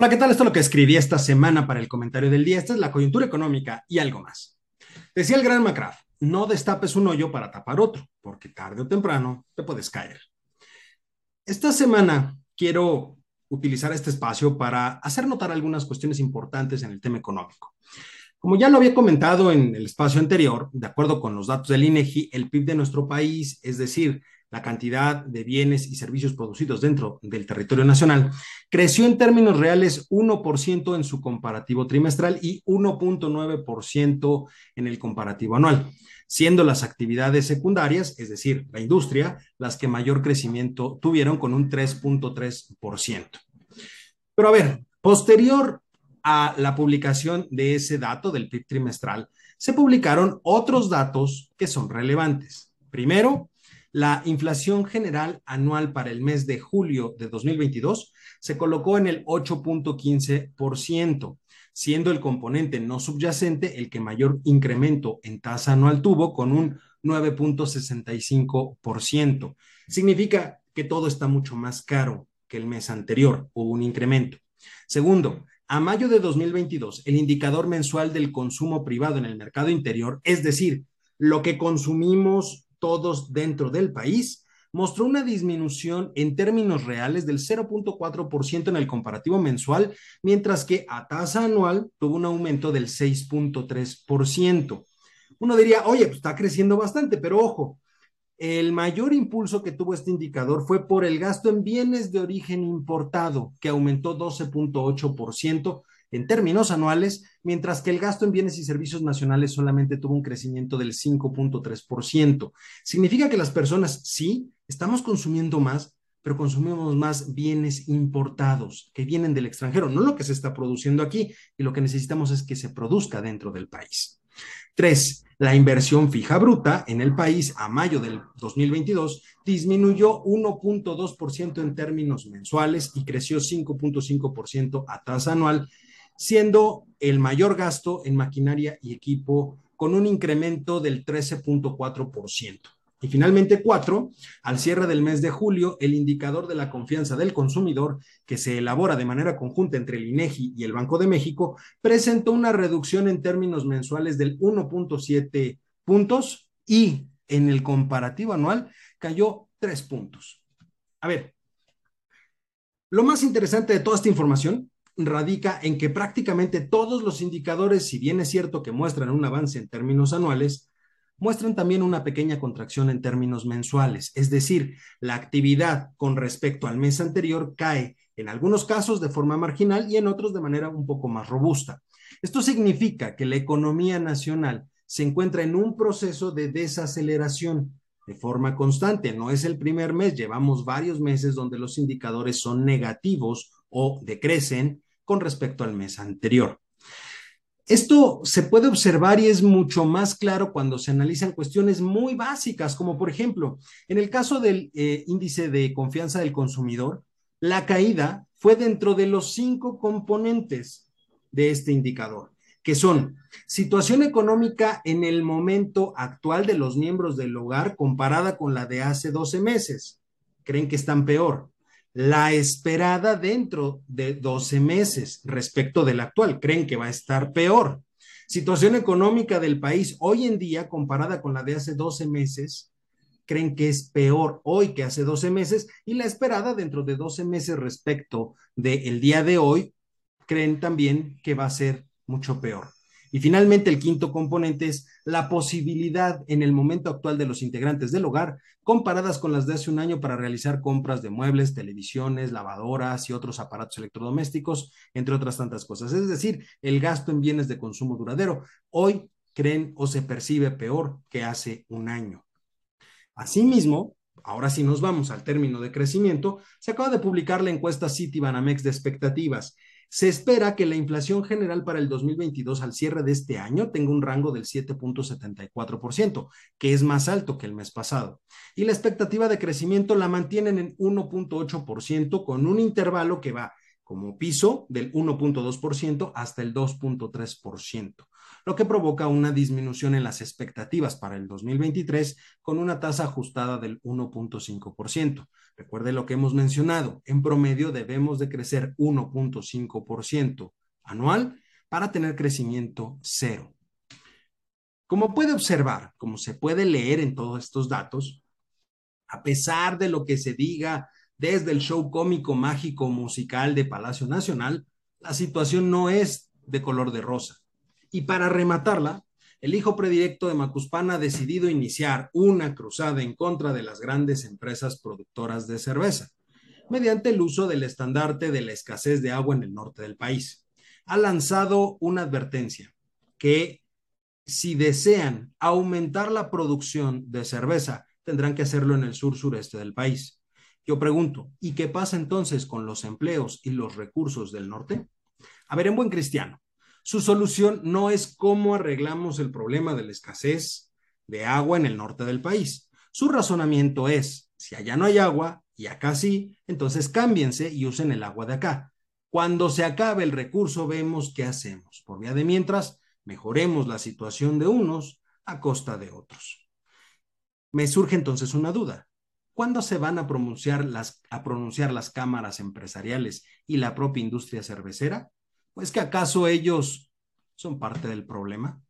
Hola, ¿qué tal? Esto es lo que escribí esta semana para el comentario del día. Esta es la coyuntura económica y algo más. Decía el gran McCraft, no destapes un hoyo para tapar otro, porque tarde o temprano te puedes caer. Esta semana quiero utilizar este espacio para hacer notar algunas cuestiones importantes en el tema económico. Como ya lo había comentado en el espacio anterior, de acuerdo con los datos del INEGI, el PIB de nuestro país, es decir, la cantidad de bienes y servicios producidos dentro del territorio nacional, creció en términos reales 1% en su comparativo trimestral y 1.9% en el comparativo anual, siendo las actividades secundarias, es decir, la industria, las que mayor crecimiento tuvieron con un 3.3%. Pero a ver, posterior a la publicación de ese dato del PIB trimestral, se publicaron otros datos que son relevantes. Primero, la inflación general anual para el mes de julio de 2022 se colocó en el 8.15%, siendo el componente no subyacente el que mayor incremento en tasa anual tuvo con un 9.65%. Significa que todo está mucho más caro que el mes anterior, hubo un incremento. Segundo, a mayo de 2022, el indicador mensual del consumo privado en el mercado interior, es decir, lo que consumimos todos dentro del país, mostró una disminución en términos reales del 0.4% en el comparativo mensual, mientras que a tasa anual tuvo un aumento del 6.3%. Uno diría, oye, pues está creciendo bastante, pero ojo, el mayor impulso que tuvo este indicador fue por el gasto en bienes de origen importado, que aumentó 12.8%, en términos anuales, mientras que el gasto en bienes y servicios nacionales solamente tuvo un crecimiento del 5.3%. Significa que las personas, sí, estamos consumiendo más, pero consumimos más bienes importados que vienen del extranjero, no lo que se está produciendo aquí, y lo que necesitamos es que se produzca dentro del país. Tres, la inversión fija bruta en el país a mayo del 2022 disminuyó 1.2% en términos mensuales y creció 5.5% a tasa anual, siendo el mayor gasto en maquinaria y equipo con un incremento del 13.4%. Y finalmente, cuatro, al cierre del mes de julio, el indicador de la confianza del consumidor, que se elabora de manera conjunta entre el INEGI y el Banco de México, presentó una reducción en términos mensuales del 1.7 puntos y en el comparativo anual cayó tres puntos. A ver, lo más interesante de toda esta información radica en que prácticamente todos los indicadores, si bien es cierto que muestran un avance en términos anuales, muestran también una pequeña contracción en términos mensuales. Es decir, la actividad con respecto al mes anterior cae en algunos casos de forma marginal y en otros de manera un poco más robusta. Esto significa que la economía nacional se encuentra en un proceso de desaceleración de forma constante. No es el primer mes, llevamos varios meses donde los indicadores son negativos o decrecen con respecto al mes anterior. Esto se puede observar y es mucho más claro cuando se analizan cuestiones muy básicas, como por ejemplo, en el caso del eh, índice de confianza del consumidor, la caída fue dentro de los cinco componentes de este indicador, que son situación económica en el momento actual de los miembros del hogar comparada con la de hace 12 meses. ¿Creen que están peor? La esperada dentro de 12 meses respecto del actual. Creen que va a estar peor. Situación económica del país hoy en día comparada con la de hace 12 meses, creen que es peor hoy que hace 12 meses y la esperada dentro de 12 meses respecto del día de hoy, creen también que va a ser mucho peor. Y finalmente, el quinto componente es la posibilidad en el momento actual de los integrantes del hogar, comparadas con las de hace un año para realizar compras de muebles, televisiones, lavadoras y otros aparatos electrodomésticos, entre otras tantas cosas. Es decir, el gasto en bienes de consumo duradero hoy creen o se percibe peor que hace un año. Asimismo, ahora sí nos vamos al término de crecimiento, se acaba de publicar la encuesta Citibanamex de expectativas se espera que la inflación general para el 2022 al cierre de este año tenga un rango del 7.74%, que es más alto que el mes pasado. Y la expectativa de crecimiento la mantienen en 1.8% con un intervalo que va como piso del 1.2% hasta el 2.3%. lo que provoca una disminución en las expectativas para el 2023 con una tasa ajustada del 1.5%. Recuerde lo que hemos mencionado, en promedio debemos de crecer 1.5% anual para tener crecimiento cero. Como puede observar, como se puede leer en todos estos datos, a pesar de lo que se diga desde el show cómico mágico musical de Palacio Nacional, la situación no es de color de rosa. Y para rematarla, el hijo predilecto de Macuspana ha decidido iniciar una cruzada en contra de las grandes empresas productoras de cerveza, mediante el uso del estandarte de la escasez de agua en el norte del país. Ha lanzado una advertencia que si desean aumentar la producción de cerveza, tendrán que hacerlo en el sur sureste del país. Yo pregunto, ¿y qué pasa entonces con los empleos y los recursos del norte? A ver, en buen cristiano, su solución no es cómo arreglamos el problema de la escasez de agua en el norte del país. Su razonamiento es, si allá no hay agua y acá sí, entonces cámbiense y usen el agua de acá. Cuando se acabe el recurso, vemos qué hacemos. Por vía de mientras, mejoremos la situación de unos a costa de otros. Me surge entonces una duda. ¿Cuándo se van a pronunciar las, a pronunciar las cámaras empresariales y la propia industria cervecera? ¿Es que acaso ellos son parte del problema?